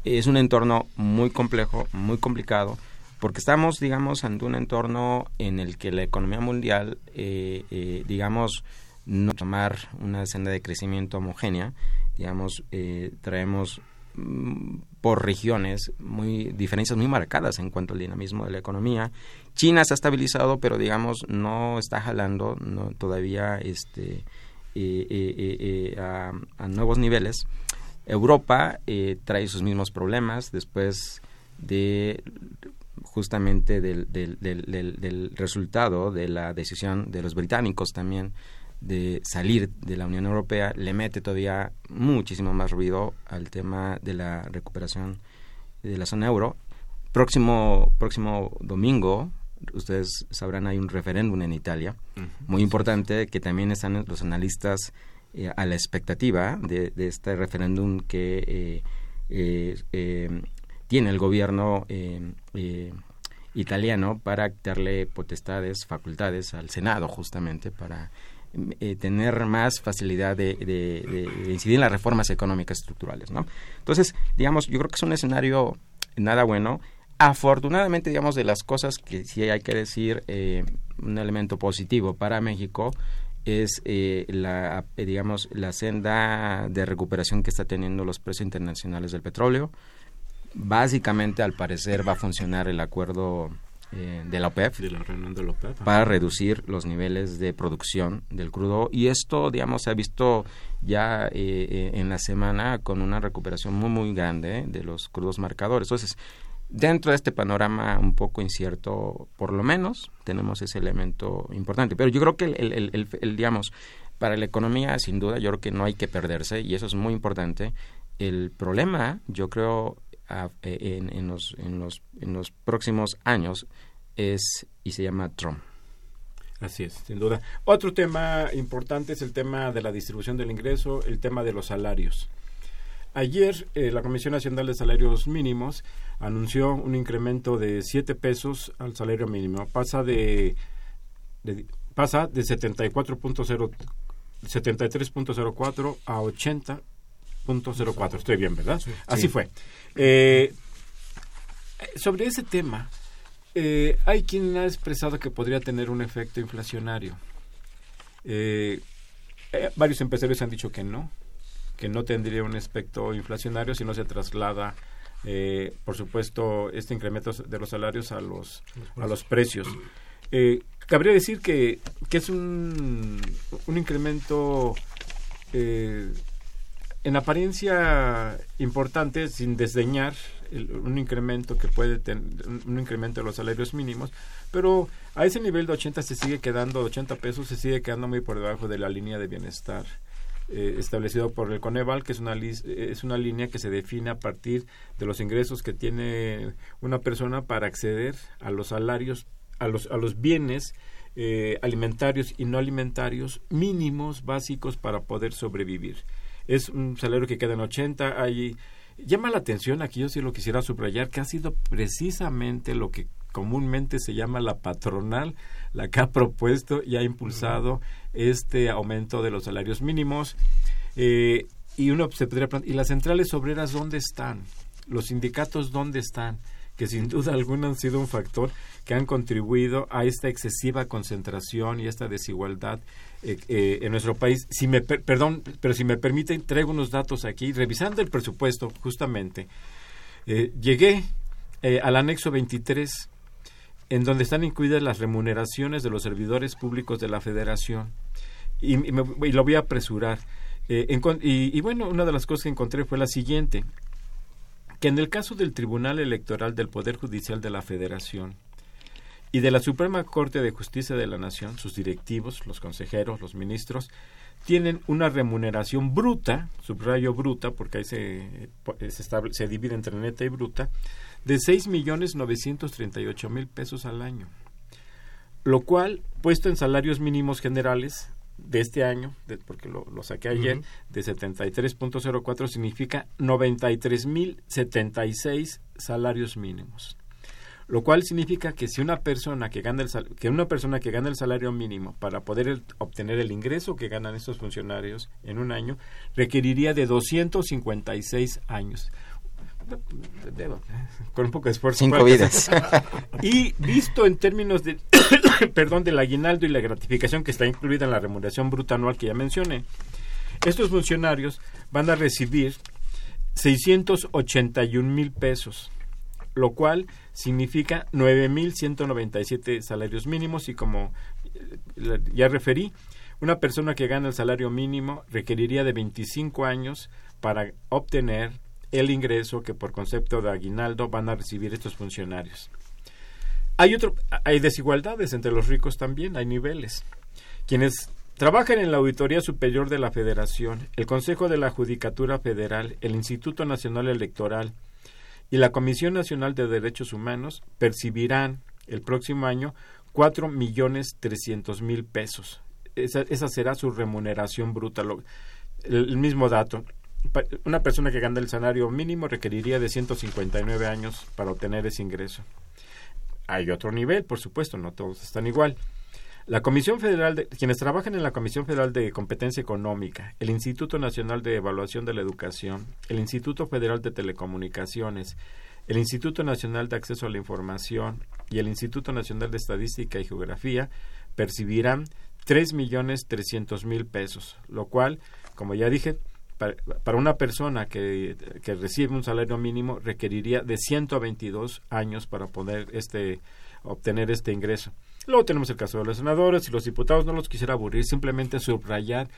es un entorno muy complejo, muy complicado, porque estamos, digamos, ante un entorno en el que la economía mundial, eh, eh, digamos, no tomar una senda de crecimiento homogénea, digamos, eh, traemos mm, por regiones muy diferencias muy marcadas en cuanto al dinamismo de la economía. China se ha estabilizado, pero digamos no está jalando no, todavía este a, a, nuevos niveles. Europa eh, trae sus mismos problemas después de justamente del, del, del, resultado de la decisión de los británicos también de salir de la Unión Europea, le mete todavía muchísimo más ruido al tema de la recuperación de la zona euro. Próximo, próximo domingo, ustedes sabrán, hay un referéndum en Italia, muy importante, que también están los analistas eh, a la expectativa de, este referéndum que eh, eh, tiene el gobierno italiano para darle potestades, facultades al Senado justamente para tener más facilidad de, incidir en las reformas económicas estructurales. ¿no? Entonces, digamos, yo creo que es un escenario nada bueno. Afortunadamente, digamos, de las cosas que sí hay que decir, un elemento positivo para México es eh, la, eh, digamos, la senda de recuperación que está teniendo los precios internacionales del petróleo. Básicamente, al parecer, va a funcionar el acuerdo eh, de la OPEP, para reducir los niveles de producción del crudo. Y esto digamos se ha visto ya en la semana con una recuperación muy muy grande de los crudos marcadores. Entonces dentro de este panorama un poco incierto, por lo menos tenemos ese elemento importante. Pero yo creo que el, digamos, para la economía, sin duda, yo creo que no hay que perderse y eso es muy importante. El problema, yo creo, en, en, los, en, los, en los próximos años es y se llama Trump. Así es, sin duda. Otro tema importante es el tema de la distribución del ingreso, el tema de los salarios. Ayer eh, la Comisión Nacional de Salarios Mínimos anunció un incremento de 7 pesos al salario mínimo. Pasa de, pasa de 74.0 73.04 a 80.04. Estoy bien, ¿verdad? Así fue. Eh, sobre ese tema, eh, hay quien ha expresado que podría tener un efecto inflacionario. Eh, varios empresarios han dicho que no, que no tendría un efecto inflacionario si no se traslada, por supuesto, este incremento de los salarios a los, a los precios. cabría decir que, que es un, un incremento en apariencia importante, sin desdeñar un incremento que puede tener, un, incremento de los salarios mínimos, pero a ese nivel de 80 se sigue quedando, 80 pesos se sigue quedando muy por debajo de la línea de bienestar eh, establecido por el Coneval, que es una, es una línea que se define a partir de los ingresos que tiene una persona para acceder a los salarios, a los, a los bienes eh, alimentarios y no alimentarios mínimos básicos para poder sobrevivir. Es un salario que queda en 80, hay Llama la atención, aquí yo sí lo quisiera subrayar, que ha sido precisamente lo que comúnmente se llama la patronal, la que ha propuesto y ha impulsado este aumento de los salarios mínimos. Eh, y uno se podría ¿y las centrales obreras dónde están? ¿Los sindicatos dónde están? que sin duda alguna han sido un factor que han contribuido a esta excesiva concentración y esta desigualdad eh, eh, en nuestro país. Si me perdón, pero si me permiten, traigo unos datos aquí. Revisando el presupuesto, justamente, llegué al anexo 23, en donde están incluidas las remuneraciones de los servidores públicos de la Federación. Y, lo voy a apresurar. y bueno, una de las cosas que encontré fue la siguiente que en el caso del Tribunal Electoral del Poder Judicial de la Federación y de la Suprema Corte de Justicia de la Nación, sus directivos, los consejeros, los ministros, tienen una remuneración bruta, subrayo bruta, porque ahí se, se, se divide entre neta y bruta, de seis millones ocho mil pesos al año. Lo cual, puesto en salarios mínimos generales, de este año, porque lo, saqué ayer, de 73.04 significa 93.076 salarios mínimos. Lo cual significa que si una persona que gana el que una persona que gana el salario mínimo para poder obtener el ingreso que ganan estos funcionarios en un año requeriría de 256 años con un poco de esfuerzo. Cinco vidas. y visto en términos de, perdón, del aguinaldo y la gratificación que está incluida en la remuneración bruta anual que ya mencioné, estos funcionarios van a recibir 681 mil pesos, lo cual significa 9.197 salarios mínimos y como eh, ya referí, una persona que gana el salario mínimo requeriría de 25 años para obtener el ingreso que por concepto de aguinaldo van a recibir estos funcionarios. Hay, otro, hay desigualdades entre los ricos también, hay niveles. Quienes trabajan en la Auditoría Superior de la Federación, el Consejo de la Judicatura Federal, el Instituto Nacional Electoral y la Comisión Nacional de Derechos Humanos percibirán el próximo año cuatro millones trescientos mil pesos. Esa, esa, será su remuneración bruta. el mismo dato una persona que gana el salario mínimo requeriría de 159 años para obtener ese ingreso. Hay otro nivel, por supuesto, no todos están igual. La Comisión Federal de quienes trabajan en la Comisión Federal de Competencia Económica, el Instituto Nacional de Evaluación de la Educación, el Instituto Federal de Telecomunicaciones, el Instituto Nacional de Acceso a la Información y el Instituto Nacional de Estadística y Geografía percibirán tres millones trescientos mil pesos, lo cual, como ya dije, para, una persona que, que, recibe un salario mínimo requeriría de 122 años para poder este, obtener este ingreso. Luego tenemos el caso de los senadores y los diputados. No los quisiera aburrir, simplemente subrayar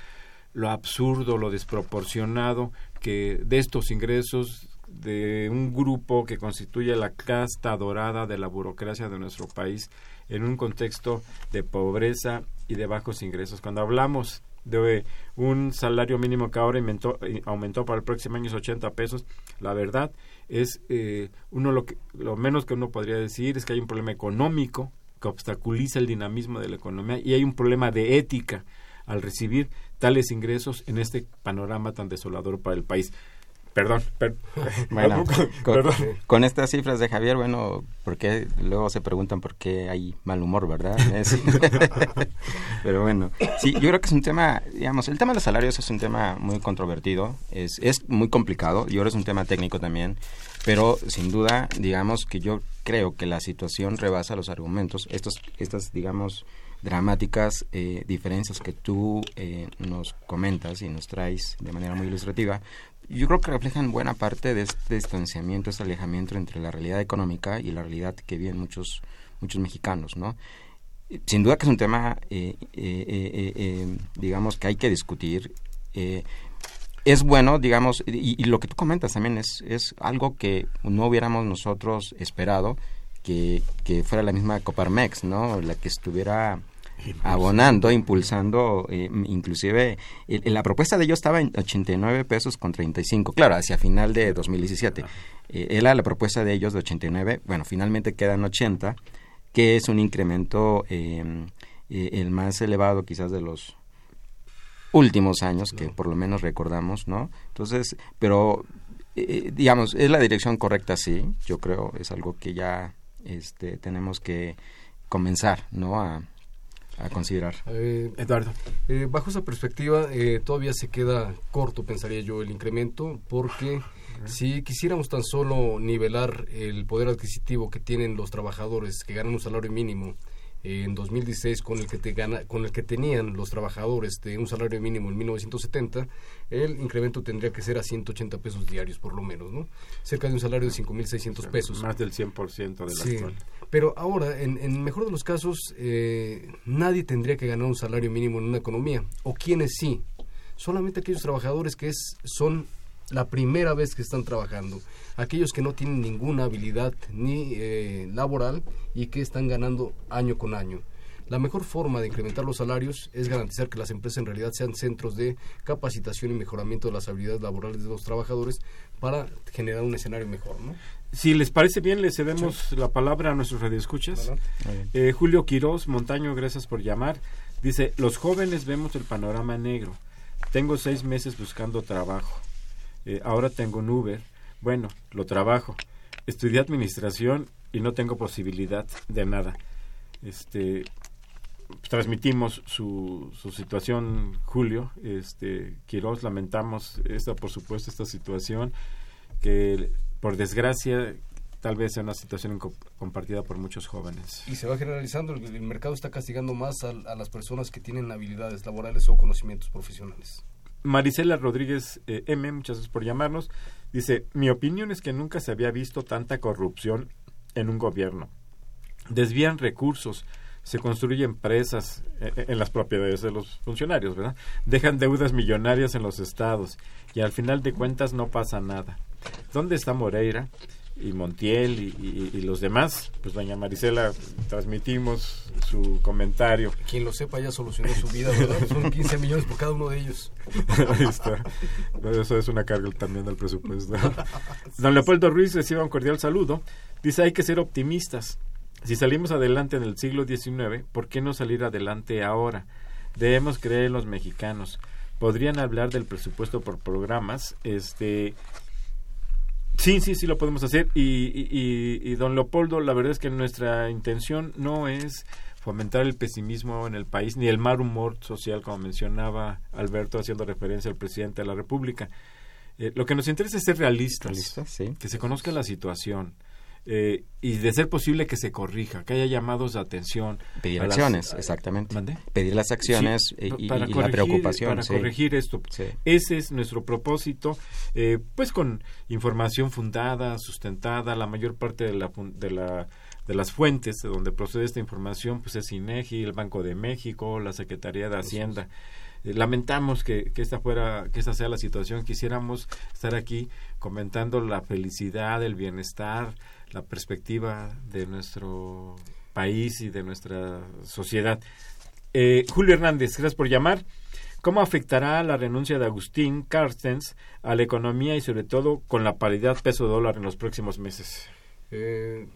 lo absurdo, lo desproporcionado que de estos ingresos de un grupo que constituye la casta dorada de la burocracia de nuestro país en un contexto de pobreza y de bajos ingresos. Cuando hablamos de un salario mínimo que ahora aumentó, eh, aumentó para el próximo año es 80 pesos, la verdad es eh, uno lo que lo menos que uno podría decir es que hay un problema económico que obstaculiza el dinamismo de la economía y hay un problema de ética al recibir tales ingresos en este panorama tan desolador para el país. Perdón, bueno, con, estas cifras de Javier, bueno, porque luego se preguntan por qué hay mal humor, ¿verdad? Pero bueno, sí, yo creo que es un tema, digamos, el tema de los salarios es un tema muy controvertido, es, es muy complicado y ahora es un tema técnico también, pero sin duda, digamos que yo creo que la situación rebasa los argumentos, estos, estas, digamos, dramáticas eh, diferencias que tú eh, nos comentas y nos traes de manera muy ilustrativa, yo creo que reflejan buena parte de este distanciamiento, este alejamiento entre la realidad económica y la realidad que viven muchos, muchos mexicanos, ¿no? Sin duda que es un tema, eh, eh, eh, digamos, que hay que discutir. es bueno, digamos, y, lo que tú comentas también es, es algo que no hubiéramos nosotros esperado que, que fuera la misma Coparmex, ¿no? La que estuviera abonando, impulsando, eh, inclusive la propuesta de ellos estaba en 89 pesos con 35, claro, hacia final de 2017. Eh, era la propuesta de ellos de 89, bueno, finalmente quedan 80, que es un incremento em, eh, el más elevado quizás de los últimos años, que por lo menos recordamos, ¿no? Entonces, pero digamos, es la dirección correcta, sí, yo creo, es algo que ya este, tenemos que comenzar, ¿no? A, a considerar. Eh, Eduardo. Eh, bajo esa perspectiva, eh, todavía se queda corto, pensaría yo, el incremento, porque si quisiéramos tan solo nivelar el poder adquisitivo que tienen los trabajadores que ganan un salario mínimo en 2016 con el que te gana, con el que tenían los trabajadores de un salario mínimo en 1970, el incremento tendría que ser a 180 pesos diarios por lo menos, ¿no? Cerca de un salario de 5.600 pesos. Más del 100% de la sí. Pero ahora, en, en el mejor de los casos, eh, nadie tendría que ganar un salario mínimo en una economía. ¿O quienes sí? Solamente aquellos trabajadores que es, son la primera vez que están trabajando, aquellos que no tienen ninguna habilidad ni eh, laboral y que están ganando año con año. La mejor forma de incrementar los salarios es garantizar que las empresas en realidad sean centros de capacitación y mejoramiento de las habilidades laborales de los trabajadores para generar un escenario mejor, ¿no? Si les parece bien, le cedemos la palabra a nuestros radioescuchas. Eh, Julio Quiroz, Montaño, gracias por llamar. Dice, los jóvenes vemos el panorama negro. Tengo seis meses buscando trabajo. Eh, ahora tengo un Uber. Bueno, lo trabajo. Estudié administración y no tengo posibilidad de nada. Este, transmitimos su, su situación, Julio. Este, Quiroz, lamentamos esta, por supuesto, esta situación que, por desgracia, tal vez sea una situación compartida por muchos jóvenes. Y se va generalizando, el, mercado está castigando más a, las personas que tienen habilidades laborales o conocimientos profesionales. Marisela Rodríguez eh, M, muchas gracias por llamarnos, dice, mi opinión es que nunca se había visto tanta corrupción en un gobierno. Desvían recursos, se construyen empresas eh, en las propiedades de los funcionarios, ¿verdad? Dejan deudas millonarias en los estados y al final de cuentas no pasa nada. ¿Dónde está Moreira? Y Montiel y, los demás, pues doña Marisela, transmitimos su comentario. Quien lo sepa ya solucionó su vida, ¿verdad? Son 15 millones por cada uno de ellos. Ahí está. Eso es una carga también del presupuesto. Don Leopoldo Ruiz reciba un cordial saludo. Dice, hay que ser optimistas. Si salimos adelante en el siglo XIX, ¿por qué no salir adelante ahora? Debemos creer en los mexicanos. Podrían hablar del presupuesto por programas. Este, Sí, sí, sí lo podemos hacer. Y, y, don Leopoldo, la verdad es que nuestra intención no es fomentar el pesimismo en el país ni el mal humor social, como mencionaba Alberto, haciendo referencia al presidente de la República. Eh, lo que nos interesa es ser realistas, sí. que se conozca la situación. Eh, y de ser posible que se corrija, que haya llamados de atención. Pedir las- acciones, exactamente. ¿Mande? Pedir las acciones Sí, y, y- para y la preocupación. Para sí. corregir esto. Sí. Ese es nuestro propósito, eh, pues con información fundada, sustentada, la mayor parte de, la, de, la, de las fuentes de donde procede esta información, pues es INEGI, el Banco de México, la Secretaría de Hacienda. Eh, lamentamos que, que esta fuera, que esta sea la situación. Quisiéramos estar aquí comentando la felicidad, el bienestar, la perspectiva de nuestro país y de nuestra sociedad. Eh, Julio Hernández, gracias por llamar. ¿Cómo afectará la renuncia de Agustín Carstens a la economía y sobre todo con la paridad peso-dólar en los próximos meses? Eh,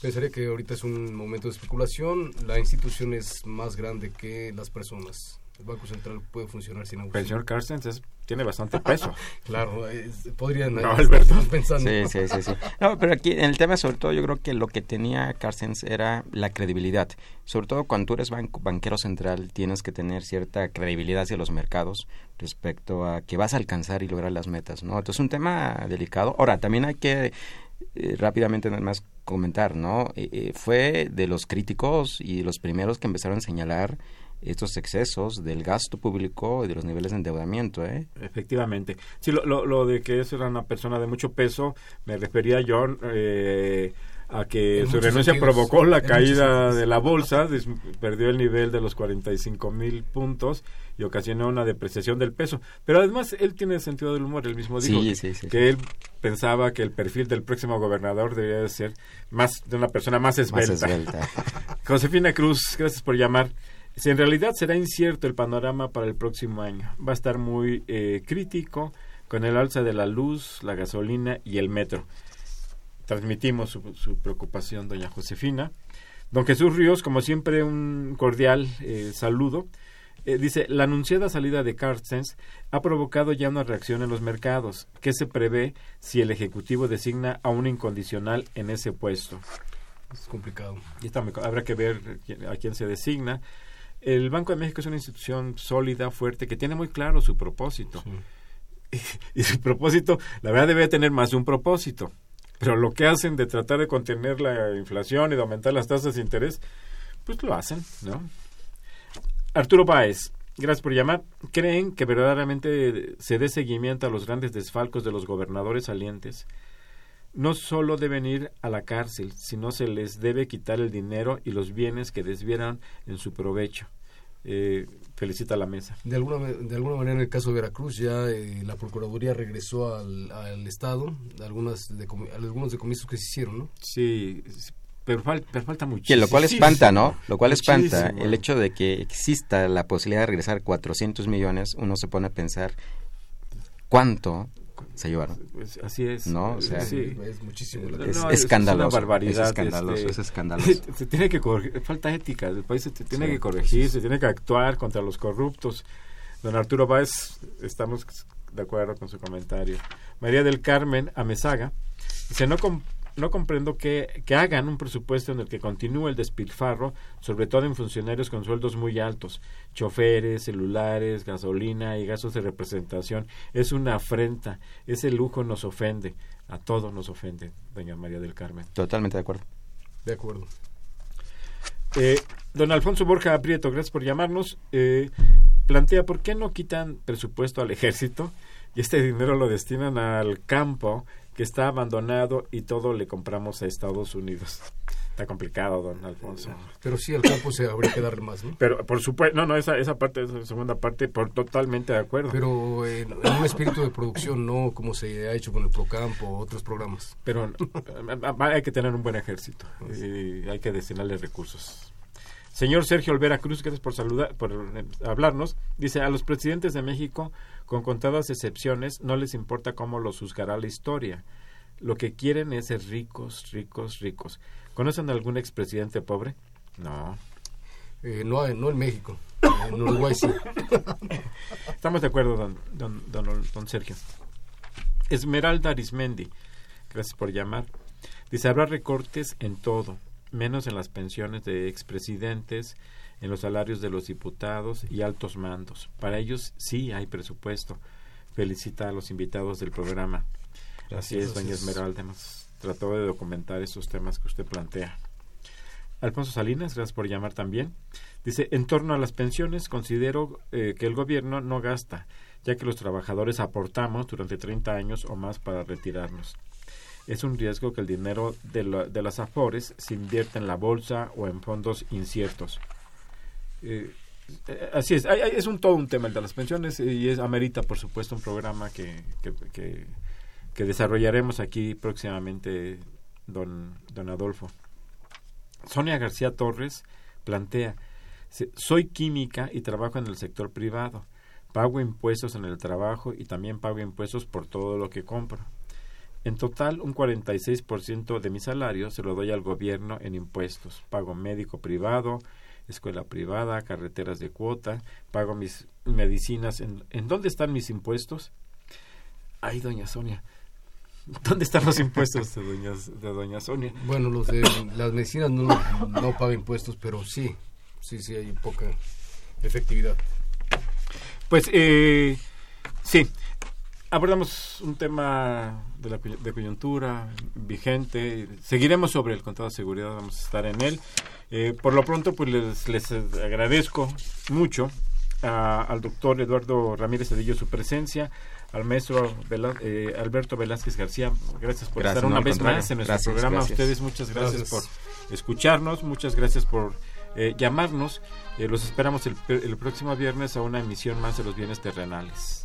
pensaría que ahorita es un momento de especulación. La institución es más grande que las personas. El Banco Central puede funcionar sin El Agustín. señor Carstens es- tiene bastante peso. Claro, es- podrían No, Alberto. pensando. Sí, sí, sí, sí. No, pero aquí en el tema, sobre todo, yo creo que lo que tenía Carstens era la credibilidad. Sobre todo cuando tú eres banco- banquero central, tienes que tener cierta credibilidad hacia los mercados respecto a que vas a alcanzar y lograr las metas, ¿no? Entonces, es un tema delicado. Ahora, también hay que eh, rápidamente nada más comentar, ¿no? Eh, eh, fue de los críticos y los primeros que empezaron a señalar estos excesos del gasto público y de los niveles de endeudamiento, ¿eh? Efectivamente. Sí, lo, lo, lo de que eso era una persona de mucho peso, me refería yo eh, a que En su renuncia sentidos, provocó la caída de la bolsa, perdió el nivel de los 45 mil puntos y ocasionó una depreciación del peso. Pero además él tiene sentido del humor, él mismo dijo Sí, que, sí, sí. que él pensaba que el perfil del próximo gobernador debería de ser más de una persona más esbelta. Josefina Cruz, gracias por llamar. Si en realidad será incierto el panorama para el próximo año, va a estar muy eh, crítico con el alza de la luz, la gasolina y el metro. Transmitimos su, su preocupación, doña Josefina. Don Jesús Ríos, como siempre, un cordial eh, saludo. Eh, dice, la anunciada salida de Carstens ha provocado ya una reacción en los mercados. ¿Qué se prevé si el Ejecutivo designa a un incondicional en ese puesto? Es complicado. Y está habrá que ver quién- a quién se designa. El Banco de México es una institución sólida, fuerte, que tiene muy claro su propósito. Y su propósito, la verdad, debe tener más de un propósito. Pero lo que hacen de tratar de contener la inflación y de aumentar las tasas de interés, pues lo hacen, ¿no? Arturo Báez, gracias por llamar. ¿Creen que verdaderamente se dé seguimiento a los grandes desfalcos de los gobernadores salientes? No solo deben ir a la cárcel, sino se les debe quitar el dinero y los bienes que desvieran en su provecho. Eh, felicita a la mesa. De alguna, de alguna manera, en el caso de Veracruz, ya eh, la Procuraduría regresó al, al Estado algunas decomi- algunos decomisos que se hicieron, ¿no? Sí, sí, pero, fal- pero falta Que muchísimo. lo cual espanta, ¿no? Lo cual espanta Muchísimo. el hecho de que exista la posibilidad de regresar 400 millones, uno se pone a pensar cuánto se llevaron. Pues así es. No, o sea, sí. Es muchísimo. la No, Es es escandaloso. una barbaridad, Es escandaloso, este, es escandaloso. Se tiene que corregir, falta ética, el país se tiene Sí. que corregir, se tiene que actuar contra los corruptos. Don Arturo Báez, estamos de acuerdo con su comentario. María del Carmen Amezaga dice, no, com- no comprendo que, que hagan un presupuesto en el que continúe el despilfarro, sobre todo en funcionarios con sueldos muy altos, choferes, celulares, gasolina y gastos de representación. Es una afrenta, ese lujo nos ofende, a todos nos ofende, doña María del Carmen. Totalmente de acuerdo. De acuerdo. Eh, don Alfonso Borja Prieto, gracias por llamarnos. Eh, plantea por qué no quitan presupuesto al ejército y este dinero lo destinan al campo que está abandonado y todo le compramos a Estados Unidos. Está complicado, don Alfonso. Pero sí, al campo se habría que dar más, ¿no? Pero por supuesto, no, no, esa, esa parte, esa segunda parte, por totalmente de acuerdo. Pero, Pero eh, en un espíritu de producción, no como se ha hecho con el Procampo o otros programas. hay que tener un buen ejército y hay que destinarle recursos. Señor Sergio Olvera Cruz, gracias por saludar, por eh, hablarnos. Dice, a los presidentes de México, con contadas excepciones, no les importa cómo los juzgará la historia. Lo que quieren es ser ricos, ricos, ricos. ¿Conocen algún expresidente pobre? No. Eh, no, no en México. En Uruguay sí. Estamos de acuerdo, don, don, don, don Sergio. Esmeralda Arismendi, gracias por llamar. Dice, habrá recortes en todo, menos en las pensiones de expresidentes, en los salarios de los diputados y altos mandos. Para ellos sí hay presupuesto. Felicita a los invitados del programa. Así es, doña Gracias. Esmeralda. Nos trató de documentar estos temas que usted plantea. Alfonso Salinas, gracias por llamar también. Dice, en torno a las pensiones, considero eh, que el gobierno no gasta, ya que los trabajadores aportamos durante 30 años o más para retirarnos. Es un riesgo que el dinero de, de las afores se invierta en la bolsa o en fondos inciertos. Eh, así es, es un todo un tema el de las pensiones y es, amerita, por supuesto, un programa que, que, que desarrollaremos aquí próximamente, don, don Adolfo. Sonia García Torres plantea, soy química y trabajo en el sector privado. Pago impuestos en el trabajo y también pago impuestos por todo lo que compro. En total, un 46% de mi salario se lo doy al gobierno en impuestos. Pago médico privado, escuela privada, carreteras de cuota, pago mis medicinas. ¿En, ¿en dónde están mis impuestos? Ay, doña Sonia, ¿Dónde están los impuestos de doña, de doña Sonia? Bueno, los de las medicinas no, no pagan impuestos, pero sí, sí, sí hay poca efectividad. Pues eh, sí, abordamos un tema de, la, de coyuntura vigente. Seguiremos sobre el contrato de seguridad, vamos a estar en él. Eh, por lo pronto, pues les, les agradezco mucho al doctor Eduardo Ramírez Cedillo su presencia, al maestro eh, Alberto Velázquez García. Gracias por estar una vez más en nuestro programa. A ustedes muchas gracias, por escucharnos, muchas gracias por eh, llamarnos. Eh, los esperamos el, el próximo viernes a una emisión más de los bienes terrenales.